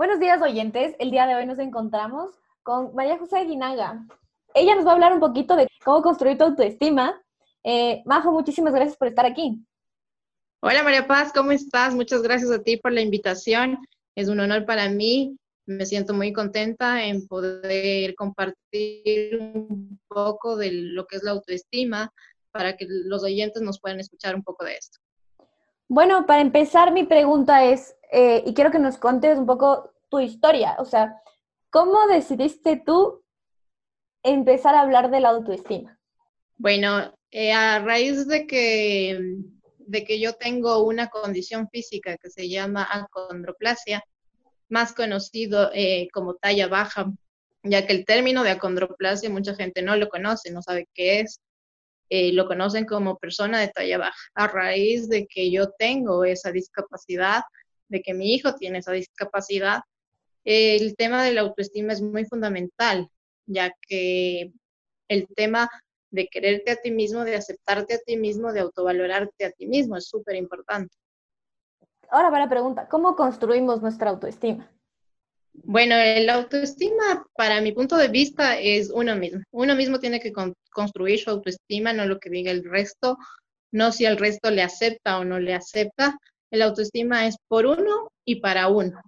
Buenos días, oyentes. El día de hoy nos encontramos con María José Guinaga. Ella nos va a hablar un poquito de cómo construir tu autoestima. Eh, Majo, muchísimas gracias por estar aquí. Hola María Paz, ¿cómo estás? Muchas gracias a ti por la invitación. Es un honor para mí. Me siento muy contenta en poder compartir un poco de lo que es la autoestima para que los oyentes nos puedan escuchar un poco de esto. Bueno, para empezar, mi pregunta es, eh, y quiero que nos contes un poco tu historia, o sea, ¿cómo decidiste tú empezar a hablar de la autoestima? Bueno, eh, a raíz de que, de que yo tengo una condición física que se llama acondroplasia, más conocido eh, como talla baja, ya que el término de acondroplasia mucha gente no lo conoce, no sabe qué es. Eh, lo conocen como persona de talla baja. A raíz de que yo tengo esa discapacidad, de que mi hijo tiene esa discapacidad, el tema de la autoestima es muy fundamental, ya que el tema de quererte a ti mismo, de aceptarte a ti mismo, de autovalorarte a ti mismo es súper importante. Ahora va la pregunta, ¿cómo construimos nuestra autoestima? Bueno, la autoestima, para mi punto de vista, es uno mismo. Uno mismo tiene que construir su autoestima, no lo que diga el resto, no si el resto le acepta o no le acepta. El autoestima es por uno y para uno.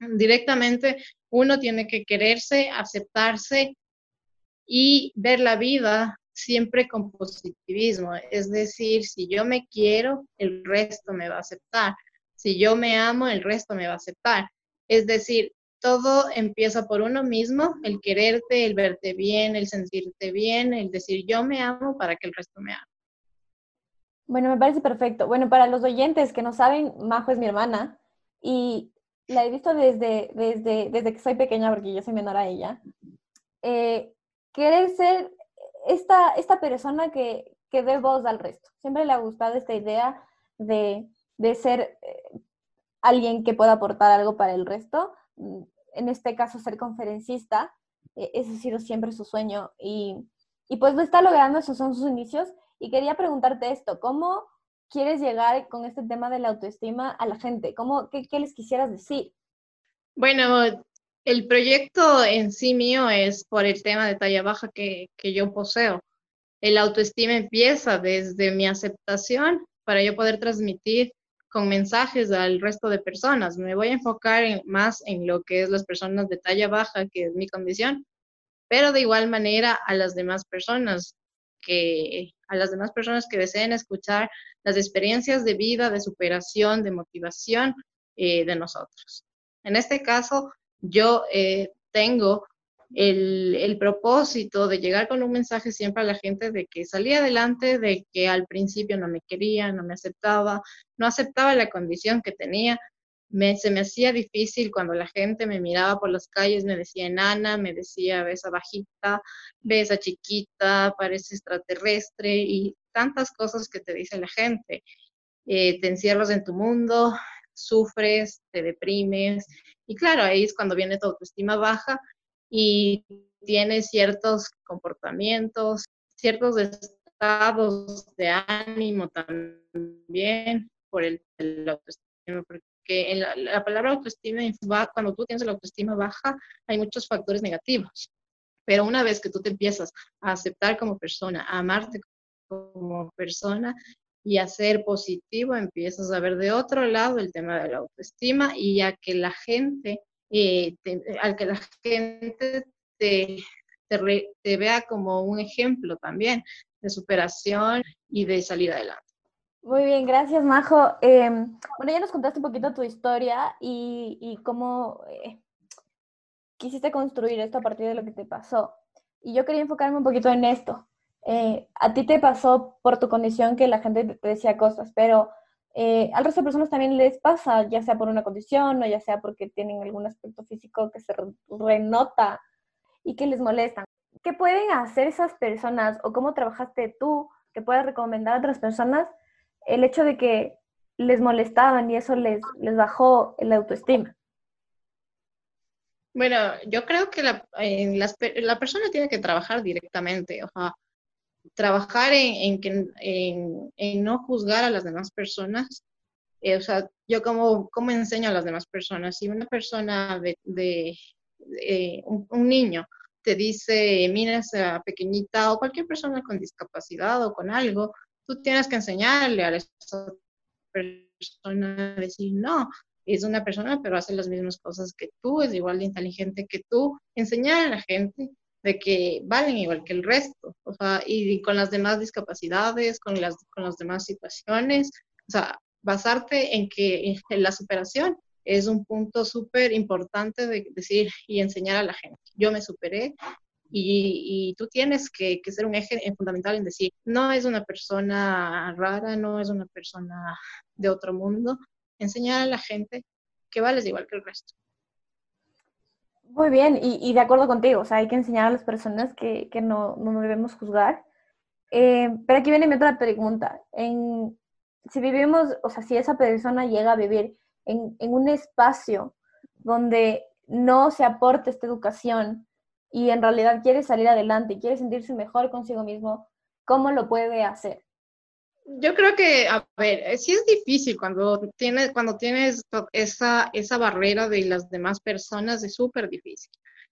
Directamente uno tiene que quererse, aceptarse y ver la vida siempre con positivismo. Es decir, si yo me quiero, el resto me va a aceptar. Si yo me amo, el resto me va a aceptar. Es decir, todo empieza por uno mismo, el quererte, el verte bien, el sentirte bien, el decir yo me amo para que el resto me ame. Bueno, me parece perfecto. Bueno, para los oyentes que no saben, Majo es mi hermana y la he visto desde, desde, desde que soy pequeña, porque yo soy menor a ella. Eh, querer ser esta, esta persona que, que dé voz al resto. Siempre le ha gustado esta idea de, de ser eh, alguien que pueda aportar algo para el resto. Mm, en este caso, ser conferencista, eh, ese ha sido siempre su sueño y, y pues lo está logrando, esos son sus inicios. Y quería preguntarte esto, ¿cómo quieres llegar con este tema de la autoestima a la gente? ¿Cómo, qué, qué les quisieras decir? Bueno, el proyecto en sí mío es por el tema de talla baja que, que yo poseo. El autoestima empieza desde mi aceptación para yo poder transmitir con mensajes al resto de personas. Me voy a enfocar más en lo que es las personas de talla baja, que es mi condición, pero de igual manera a las demás personas que a las demás personas que deseen escuchar las experiencias de vida, de superación, de motivación eh, de nosotros. En este caso, yo eh, tengo el, propósito de llegar con un mensaje siempre a la gente de que salía adelante, de que al principio no me quería, no me aceptaba, no aceptaba la condición que tenía. Me, se me hacía difícil cuando la gente me miraba por las calles, me decía enana, me decía ves a bajita, ves a chiquita, parece extraterrestre y tantas cosas que te dice la gente. Eh, te encierras en tu mundo, sufres, te deprimes y claro, ahí es cuando viene tu autoestima baja y tiene ciertos comportamientos, ciertos estados de ánimo también por el, autoestima, porque la, palabra autoestima, cuando tú tienes la autoestima baja, hay muchos factores negativos. Pero una vez que tú te empiezas a aceptar como persona, a amarte como persona y a ser positivo, empiezas a ver de otro lado el tema de la autoestima y a que la gente eh, al que la gente te, te, vea como un ejemplo también de superación y de salir adelante. Muy bien, gracias Majo. Em, bueno, ya nos contaste un poquito tu historia y, y cómo eh, quisiste construir esto a partir de lo que te pasó. Y yo quería enfocarme un poquito en esto. Eh, a ti te pasó por tu condición que la gente te decía cosas, pero eh, al resto de personas también les pasa, ya sea por una condición o ya sea porque tienen algún aspecto físico que se renota y que les molesta. ¿Qué pueden hacer esas personas o cómo trabajaste tú que puedas recomendar a otras personas el hecho de que les molestaban y eso les, les bajó la autoestima? Bueno, yo creo que la, la persona tiene que trabajar directamente, o sea, trabajar en, en, en, no juzgar a las demás personas Eh, o sea, yo como, como enseño a las demás personas. Si una persona de, un, niño te dice, mira esa pequeñita o cualquier persona con discapacidad o con algo, tú tienes que enseñarle a esa persona a decir, no, es una persona, pero hace las mismas cosas que tú, es igual de inteligente que tú. Enseñar a la gente de que valen igual que el resto, o sea, y con las demás discapacidades, con las, con las demás situaciones, o sea, basarte en que en la superación es un punto súper importante de decir y enseñar a la gente. Yo me superé y, y tú tienes que, que, ser un eje fundamental en decir, no es una persona rara, no es una persona de otro mundo, enseñar a la gente que vales igual que el resto. Muy bien, y, de acuerdo contigo, o sea, hay que enseñar a las personas que, no, no, debemos juzgar. Eh, pero aquí viene mi otra pregunta. En, si vivimos, o sea, si esa persona llega a vivir en, en un espacio donde no se aporte esta educación y en realidad quiere salir adelante y quiere sentirse mejor consigo mismo, ¿cómo lo puede hacer? Yo creo que, a ver, eh, sí es difícil cuando tienes, cuando tienes esa, esa barrera de las demás personas, es súper difícil.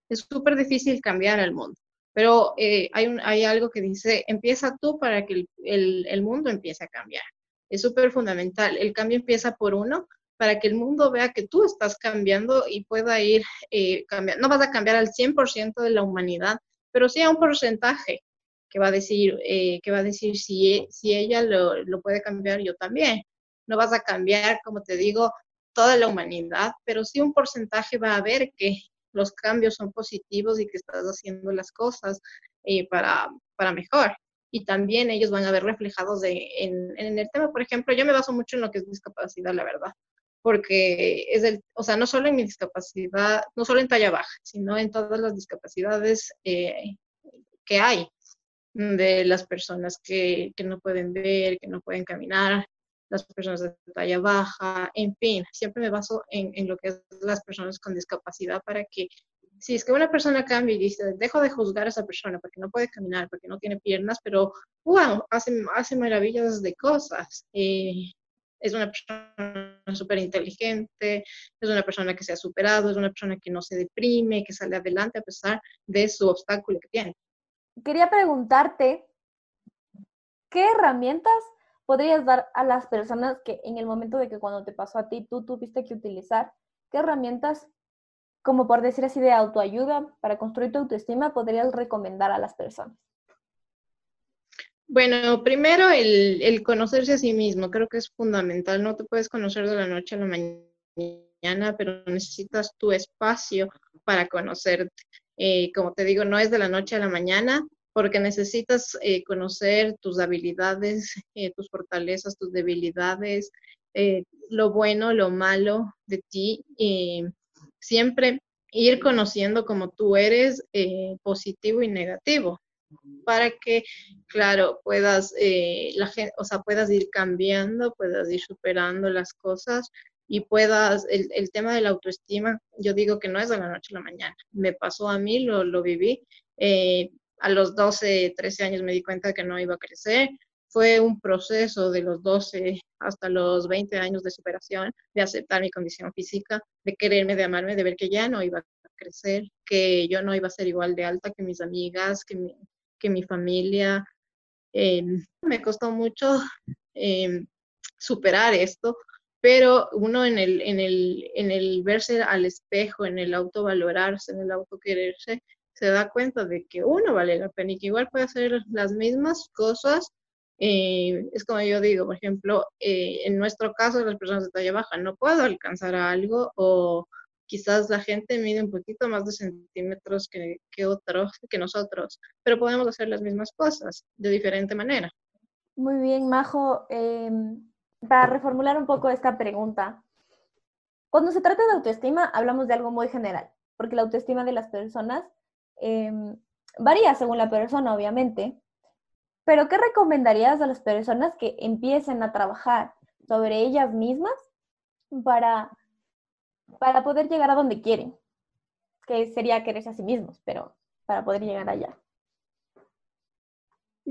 Es súper difícil cambiar el mundo. Pero eh, hay, un, hay algo que dice, empieza tú para que el, el, mundo empiece a cambiar. Es súper fundamental. El cambio empieza por uno para que el mundo vea que tú estás cambiando y pueda ir eh, cambiando. No vas a cambiar al 100% de la humanidad, pero sí a un porcentaje que va a decir, eh, que va a decir si, e, si ella lo, lo, puede cambiar, yo también. No vas a cambiar, como te digo, toda la humanidad, pero sí un porcentaje va a ver que los cambios son positivos y que estás haciendo las cosas eh, para, para mejor. Y también ellos van a ver reflejados de, en, en el tema, por ejemplo, yo me baso mucho en lo que es discapacidad, la verdad porque es el, o sea, no solo en mi discapacidad, no solo en talla baja, sino en todas las discapacidades eh, que hay de las personas que, que, no pueden ver, que no pueden caminar, las personas de talla baja, en fin, siempre me baso en, en lo que es las personas con discapacidad para que si es que una persona cambia y dice, dejo de juzgar a esa persona porque no puede caminar, porque no tiene piernas, pero wow, hace, hace maravillas de cosas. Eh, es una persona súper inteligente, es una persona que se ha superado, es una persona que no se deprime, que sale adelante a pesar de su obstáculo que tiene quería preguntarte, ¿qué herramientas podrías dar a las personas que en el momento de que cuando te pasó a ti tú tuviste que utilizar, qué herramientas, como por decir así, de autoayuda para construir tu autoestima, podrías recomendar a las personas? Bueno, primero el, el, conocerse a sí mismo, creo que es fundamental. No te puedes conocer de la noche a la mañana, pero necesitas tu espacio para conocerte. Eh, como te digo, no es de la noche a la mañana, porque necesitas eh, conocer tus habilidades, eh, tus fortalezas, tus debilidades, lo bueno, lo malo de ti. siempre ir conociendo como tú eres, positivo y negativo, para que, claro, puedas, la o sea, puedas ir cambiando, puedas ir superando las cosas y puedas, el, el, tema de la autoestima, yo digo que no es de la noche a la mañana. Me pasó a mí, lo, lo viví. Eh, a los 12, 13 años me di cuenta que no iba a crecer. Fue un proceso de los 12 hasta los 20 años de superación, de aceptar mi condición física, de quererme, de amarme, de ver que ya no iba a crecer, que yo no iba a ser igual de alta que mis amigas, que mi, que mi familia. Eh, me costó mucho eh, superar esto, pero uno en el, en el, en el verse al espejo, en el autovalorarse, en el autoquererse, se da cuenta de que uno vale la pena y que igual puede hacer las mismas cosas. Eh, es como yo digo, por ejemplo, eh, en nuestro caso, las personas de talla baja, no puedo alcanzar a algo o quizás la gente mide un poquito más de centímetros que, que otros, que nosotros, pero podemos hacer las mismas cosas de diferente manera. Muy bien, Majo. Eh para reformular un poco esta pregunta, cuando se trata de autoestima, hablamos de algo muy general, porque la autoestima de las personas em, varía según la persona, obviamente. Pero, ¿qué recomendarías a las personas que empiecen a trabajar sobre ellas mismas para, para poder llegar a donde quieren? Que sería quererse a sí mismos, pero para poder llegar allá.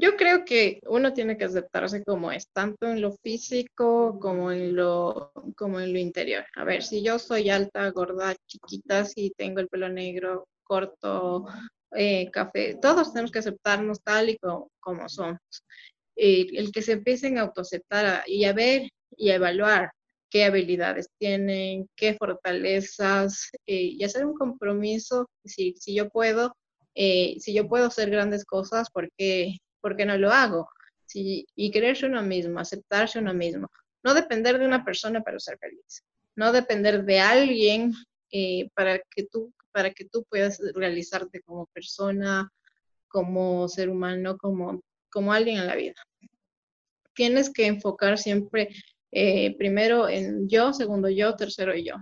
Yo creo que uno tiene que aceptarse como es, tanto en lo físico como en lo, como en lo interior. A ver, si yo soy alta, gorda, chiquita, si tengo el pelo negro, corto, eh, café, todos tenemos que aceptarnos tal y como, somos. el que se empiecen a autoaceptar y a ver y a evaluar qué habilidades tienen, qué fortalezas, eh, y hacer un compromiso, si, si yo puedo, eh, si yo puedo hacer grandes cosas, ¿por qué, no lo hago? Si, y quererse uno mismo, aceptarse uno mismo. No depender de una persona para ser feliz. No depender de alguien eh, para, que tú, para que tú puedas realizarte como persona, como ser humano, como, como alguien en la vida. Tienes que enfocar siempre eh, primero en yo, segundo yo, tercero yo.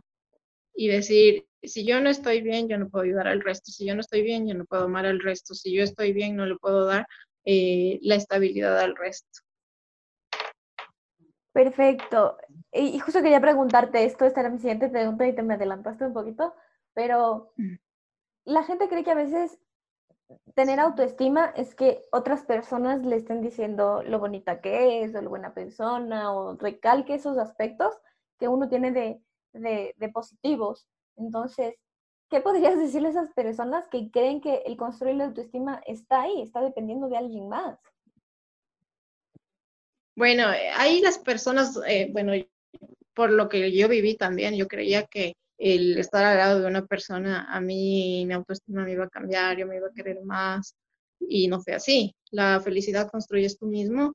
Y decir, si yo no estoy bien, yo no puedo ayudar al resto. Si yo no estoy bien, yo no puedo amar al resto. Si yo estoy bien, no le puedo dar eh, la estabilidad al resto. Perfecto. Y, justo quería preguntarte esto, esta era mi siguiente pregunta y te me adelantaste un poquito, pero la gente cree que a veces tener autoestima es que otras personas le estén diciendo lo bonita que es, o lo buena persona, o recalque esos aspectos que uno tiene de, de, positivos. Entonces, ¿qué podrías decirle a esas personas que creen que el construir la autoestima está ahí, está dependiendo de alguien más? Bueno, eh, ahí las personas, eh, bueno, por lo que yo viví también, yo creía que el estar al lado de una persona, a mí mi autoestima me iba a cambiar, yo me iba a querer más y no fue así. La felicidad construyes tú mismo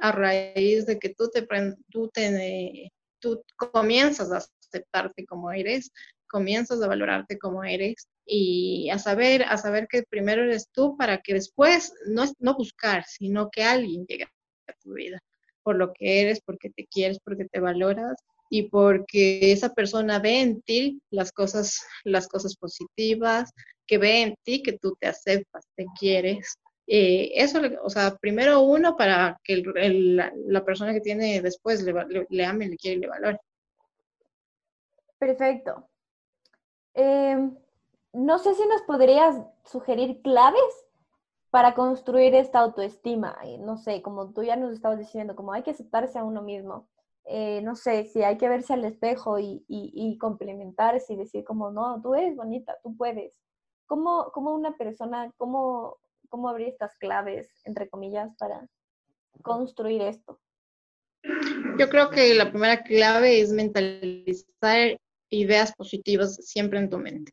a raíz de que tú te, tú te tú comienzas a aceptarte como eres, comienzas a valorarte como eres y a saber, a saber que primero eres tú para que después no, no buscar, sino que alguien llegue a tu vida por lo que eres, porque te quieres, porque te valoras y porque esa persona ve en ti las cosas, las cosas positivas, que ve en ti que tú te aceptas, te quieres. Eh, eso, o sea, primero uno para que la, persona que tiene después le, le, ame, le quiere y le valore. Perfecto. Em, no sé si nos podrías sugerir claves para construir esta autoestima. No sé, como tú ya nos estabas diciendo, como hay que aceptarse a uno mismo. Eh, no sé, si hay que verse al espejo y, y, complementarse y decir como, no, tú eres bonita, tú puedes. ¿Cómo, cómo una persona, cómo, cómo abrir estas claves, entre comillas, para construir esto? Yo creo que la primera clave es mentalizar ideas positivas siempre en tu mente.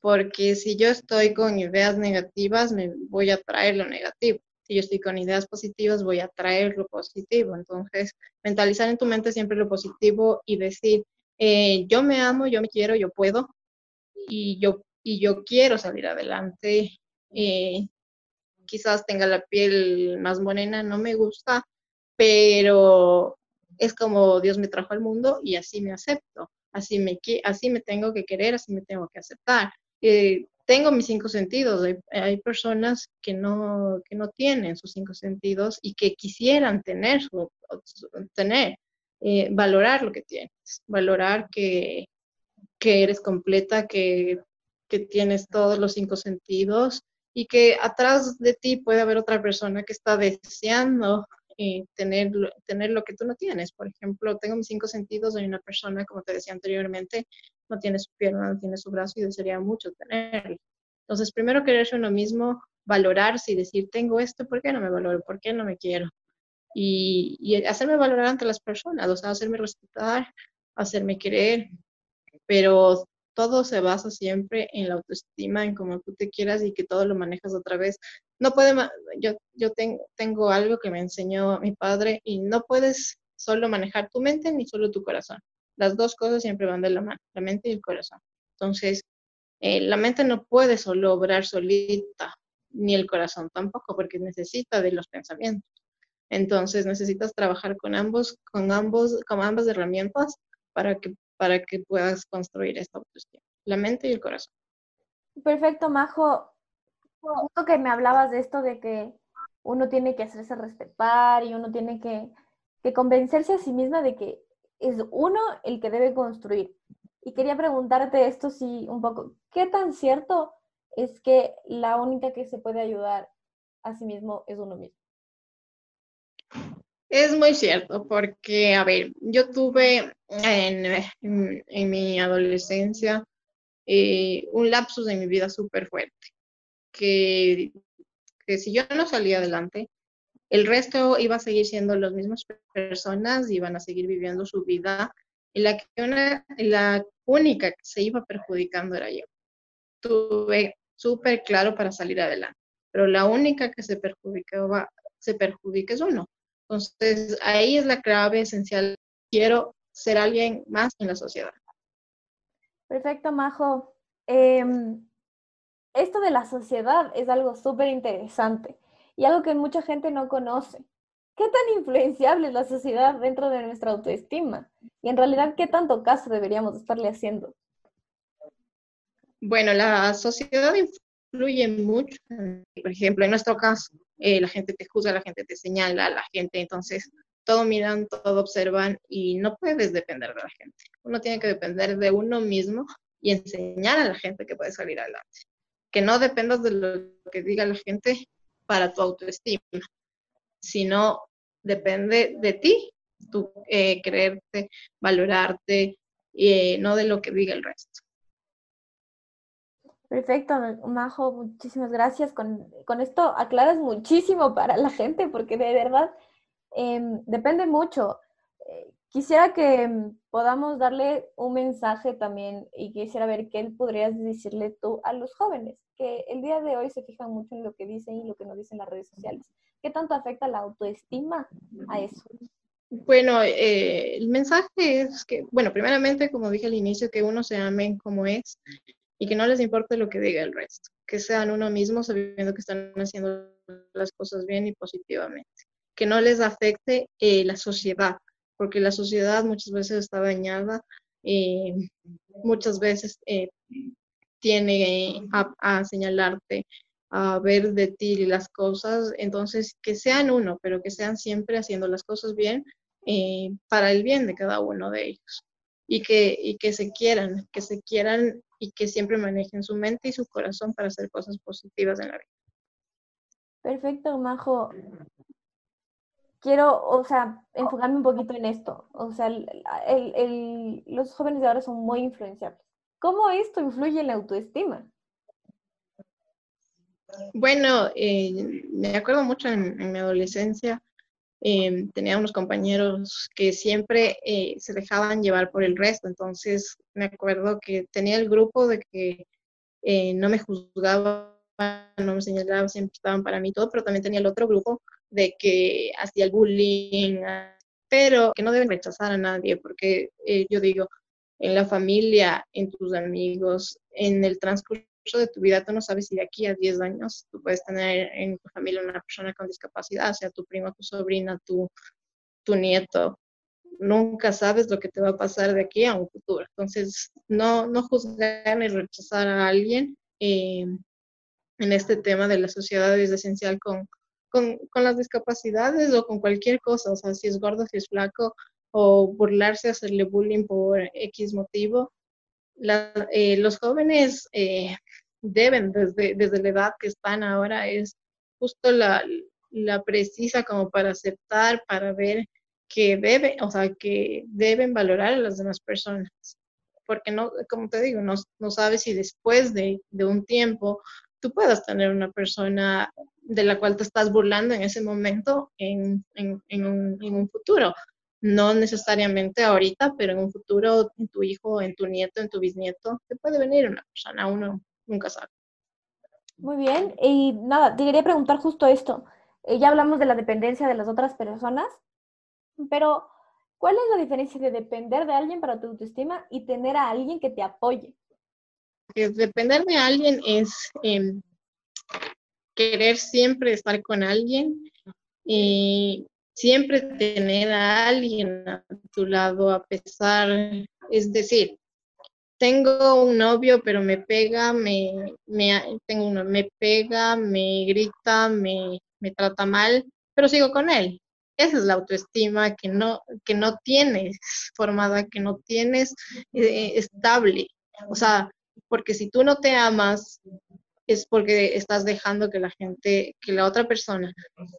Porque si yo estoy con ideas negativas, me voy a traer lo negativo si yo estoy con ideas positivas, voy a traer lo positivo. Entonces, mentalizar en tu mente siempre lo positivo y decir, eh, yo me amo, yo me quiero, yo puedo y yo, y yo quiero salir adelante. Eh, quizás tenga la piel más morena, no me gusta, pero es como Dios me trajo al mundo y así me acepto, así me, así me tengo que querer, así me tengo que aceptar. Eh, tengo mis cinco sentidos. Hay, personas que no, que no tienen sus cinco sentidos y que quisieran tener, tener eh, valorar lo que tienes, valorar que, que eres completa, que, que, tienes todos los cinco sentidos y que atrás de ti puede haber otra persona que está deseando eh, tener, tener lo que tú no tienes. Por ejemplo, tengo mis cinco sentidos, hay una persona, como te decía anteriormente, no tiene su pierna, no tiene su brazo y desearía mucho tenerlo. Entonces, primero quererse uno mismo, valorarse y decir, tengo esto, ¿por qué no me valoro? ¿Por qué no me quiero? Y, y hacerme valorar ante las personas, o sea, hacerme respetar, hacerme querer, pero todo se basa siempre en la autoestima, en cómo tú te quieras y que todo lo manejas otra vez. No puede, yo, yo tengo, tengo algo que me enseñó mi padre y no puedes solo manejar tu mente ni solo tu corazón. Las dos cosas siempre van de la mano, la mente y el corazón. Entonces, eh, la mente no puede solo obrar solita, ni el corazón tampoco, porque necesita de los pensamientos. Entonces necesitas trabajar con ambos, con ambos, con ambas herramientas para que, para que puedas construir esta autoestima, la mente y el corazón. Perfecto, Majo. Que me hablabas de esto de que uno tiene que hacerse respetar y uno tiene que, que convencerse a sí misma de que es uno el que debe construir. Y quería preguntarte esto sí un poco, ¿qué tan cierto es que la única que se puede ayudar a sí mismo es uno mismo. Es muy cierto, porque, a ver, yo tuve en, mi adolescencia eh, un lapsus en mi vida súper fuerte, que, que si yo no salía adelante, el resto iba a seguir siendo las mismas personas, iban a seguir viviendo su vida, y la, que la única que se iba perjudicando era yo. Tuve súper claro para salir adelante, pero la única que se perjudicaba, se perjudica es uno. Entonces, ahí es la clave esencial. Quiero ser alguien más en la sociedad. Perfecto, Majo. Em, esto de la sociedad es algo súper interesante y algo que mucha gente no conoce. ¿Qué tan influenciable es la sociedad dentro de nuestra autoestima? Y en realidad, ¿qué tanto caso deberíamos estarle haciendo? Bueno, la sociedad influye mucho. Por ejemplo, en nuestro caso, eh, la gente te juzga, la gente te señala, la gente, entonces, todo miran, todo observan y no puedes depender de la gente. Uno tiene que depender de uno mismo y enseñar a la gente que puede salir adelante. Que no dependas de lo que diga la gente para tu autoestima, sino depende de ti, tú eh, creerte, valorarte, eh, no de lo que diga el resto. Perfecto, Majo, muchísimas gracias. Con, esto aclaras muchísimo para la gente, porque de verdad em, depende mucho. Eh, quisiera que em, podamos darle un mensaje también y quisiera ver qué podrías decirle tú a los jóvenes, que el día de hoy se fijan mucho en lo que dicen y lo que nos dicen las redes sociales. ¿Qué tanto afecta la autoestima a eso? Bueno, eh, el mensaje es que, bueno, primeramente, como dije al inicio, que uno se ame como es y que no les importe lo que diga el resto, que sean uno mismo sabiendo que están haciendo las cosas bien y positivamente, que no les afecte eh, la sociedad, porque la sociedad muchas veces está dañada, eh, muchas veces tiene a, a señalarte a ver de ti las cosas, entonces que sean uno, pero que sean siempre haciendo las cosas bien eh, para el bien de cada uno de ellos y que, y que se quieran, que se quieran y que siempre manejen su mente y su corazón para hacer cosas positivas en la vida. Perfecto, Majo. Quiero, o sea, enfocarme un poquito en esto. O sea, el, los jóvenes de ahora son muy influenciables. ¿Cómo esto influye en la autoestima? Bueno, eh, me acuerdo mucho en, mi adolescencia, eh, tenía unos compañeros que siempre eh, se dejaban llevar por el resto, entonces me acuerdo que tenía el grupo de que no me juzgaban, no me señalaban, siempre estaban para mí todo, pero también tenía el otro grupo de que hacía el bullying, pero que no deben rechazar a nadie, porque yo digo, en la familia, en tus amigos, en el transcurso de tu vida, tú no sabes si de aquí a 10 años tú puedes tener en tu familia una persona con discapacidad, sea tu prima, tu sobrina, tu, tu nieto. Nunca sabes lo que te va a pasar de aquí a un futuro. Entonces, no, no juzgar ni rechazar a alguien eh, en este tema de la sociedad es esencial con, con, con, las discapacidades o con cualquier cosa. O sea, si es gordo, si es flaco, o burlarse, hacerle bullying por X motivo eh, los jóvenes eh, deben, desde, desde la edad que están ahora, es justo la, la precisa como para aceptar, para ver que debe, o sea, que deben valorar a las demás personas. Porque no, como te digo, no, no sabes si después de, de, un tiempo tú puedas tener una persona de la cual te estás burlando en ese momento en, en, un futuro no necesariamente ahorita, pero en un futuro, en tu hijo, en tu nieto, en tu bisnieto, te puede venir una persona, uno nunca sabe. Muy bien, y nada, te quería preguntar justo esto. Eh, ya hablamos de la dependencia de las otras personas, pero ¿cuál es la diferencia de depender de alguien para tu autoestima y tener a alguien que te apoye? Depender de alguien es em, querer siempre estar con alguien y siempre tener a alguien a tu lado a pesar, es decir, tengo un novio pero me pega, me, me tengo uno, me pega, me grita, me, me trata mal, pero sigo con él. Esa es la autoestima que no, que no tienes formada, que no tienes eh, estable. O sea, porque si tú no te amas, es porque estás dejando que la gente, que la otra persona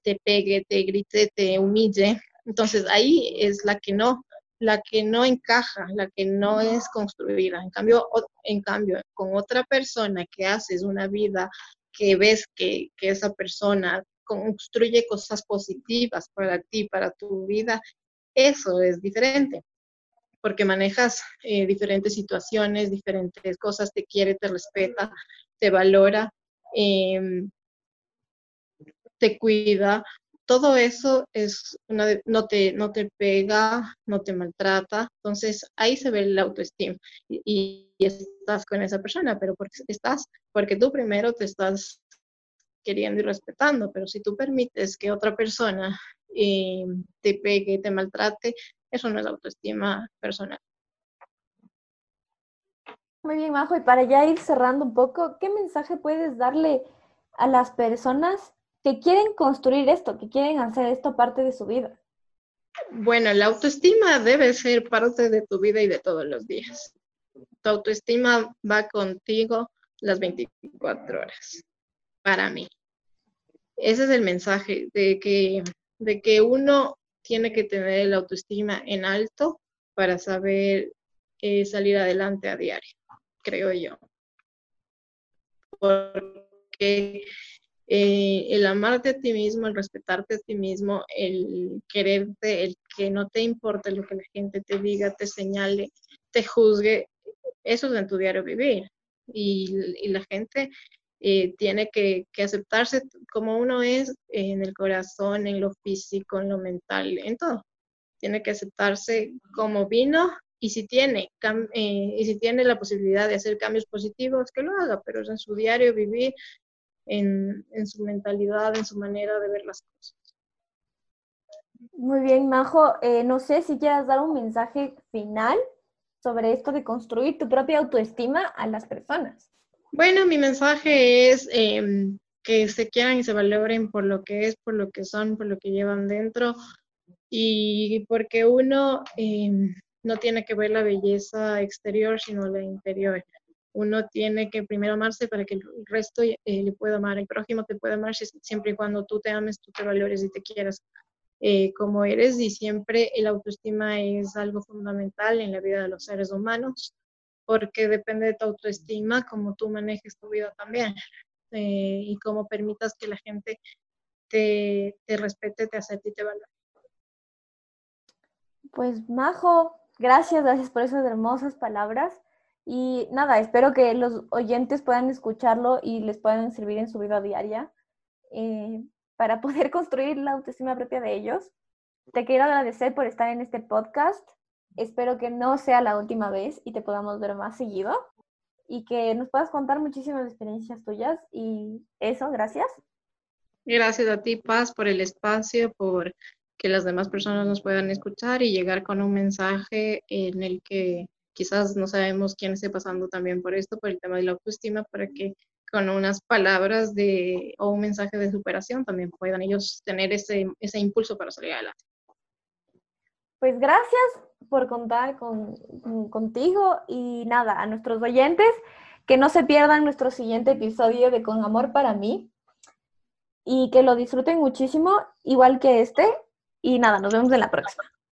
te pegue, te grite, te humille. Entonces ahí es la que no, la que no encaja, la que no es construida. En cambio, en cambio con otra persona que haces una vida que ves que, que esa persona construye cosas positivas para ti, para tu vida, eso es diferente porque manejas eh, diferentes situaciones, diferentes cosas, te quiere, te respeta, te valora, em, te cuida. Todo eso es una, no, te, no te pega, no te maltrata. Entonces ahí se ve la autoestima y, estás con esa persona, pero porque estás, porque tú primero te estás queriendo y respetando, pero si tú permites que otra persona em, te pegue, te maltrate, eso no es autoestima personal. Muy bien, Majo. Y para ya ir cerrando un poco, ¿qué mensaje puedes darle a las personas que quieren construir esto, que quieren hacer esto parte de su vida? Bueno, la autoestima debe ser parte de tu vida y de todos los días. Tu autoestima va contigo las 24 horas, para mí. Ese es el mensaje de que, de que uno tiene que tener la autoestima en alto para saber eh, salir adelante a diario, creo yo. Porque eh, el amarte a ti mismo, el respetarte a ti mismo, el quererte, el que no te importe lo que la gente te diga, te señale, te juzgue, eso es en tu diario vivir. Y, y la gente eh, tiene que, aceptarse como uno es en el corazón, en lo físico, en lo mental, en todo. Tiene que aceptarse como vino y si tiene, eh, y si tiene la posibilidad de hacer cambios positivos, que lo haga, pero en su diario vivir, en, su mentalidad, en su manera de ver las cosas. Muy bien, Majo. Eh, no sé si quieras dar un mensaje final sobre esto de construir tu propia autoestima a las personas. Bueno, mi mensaje es em, que se quieran y se valoren por lo que es, por lo que son, por lo que llevan dentro. Y porque uno em, no tiene que ver la belleza exterior, sino la interior. Uno tiene que primero amarse para que el resto eh, le pueda amar, el prójimo te puede amar siempre y cuando tú te ames, tú te valores y te quieras eh, como eres. Y siempre el autoestima es algo fundamental en la vida de los seres humanos porque depende de tu autoestima, cómo tú manejes tu vida también eh, y cómo permitas que la gente te, te respete, te acepte y te valore. Pues Majo, gracias, gracias por esas hermosas palabras. Y nada, espero que los oyentes puedan escucharlo y les puedan servir en su vida diaria eh, para poder construir la autoestima propia de ellos. Te quiero agradecer por estar en este podcast. Espero que no sea la última vez y te podamos ver más seguido y que nos puedas contar muchísimas experiencias tuyas y eso, gracias. Gracias a ti, Paz, por el espacio, por que las demás personas nos puedan escuchar y llegar con un mensaje en el que quizás no sabemos quién esté pasando también por esto, por el tema de la autoestima, para que con unas palabras de, o un mensaje de superación también puedan ellos tener ese, ese impulso para salir adelante. Pues gracias por contar con, contigo y nada, a nuestros oyentes, que no se pierdan nuestro siguiente episodio de Con Amor para mí y que lo disfruten muchísimo, igual que este. Y nada, nos vemos en la próxima.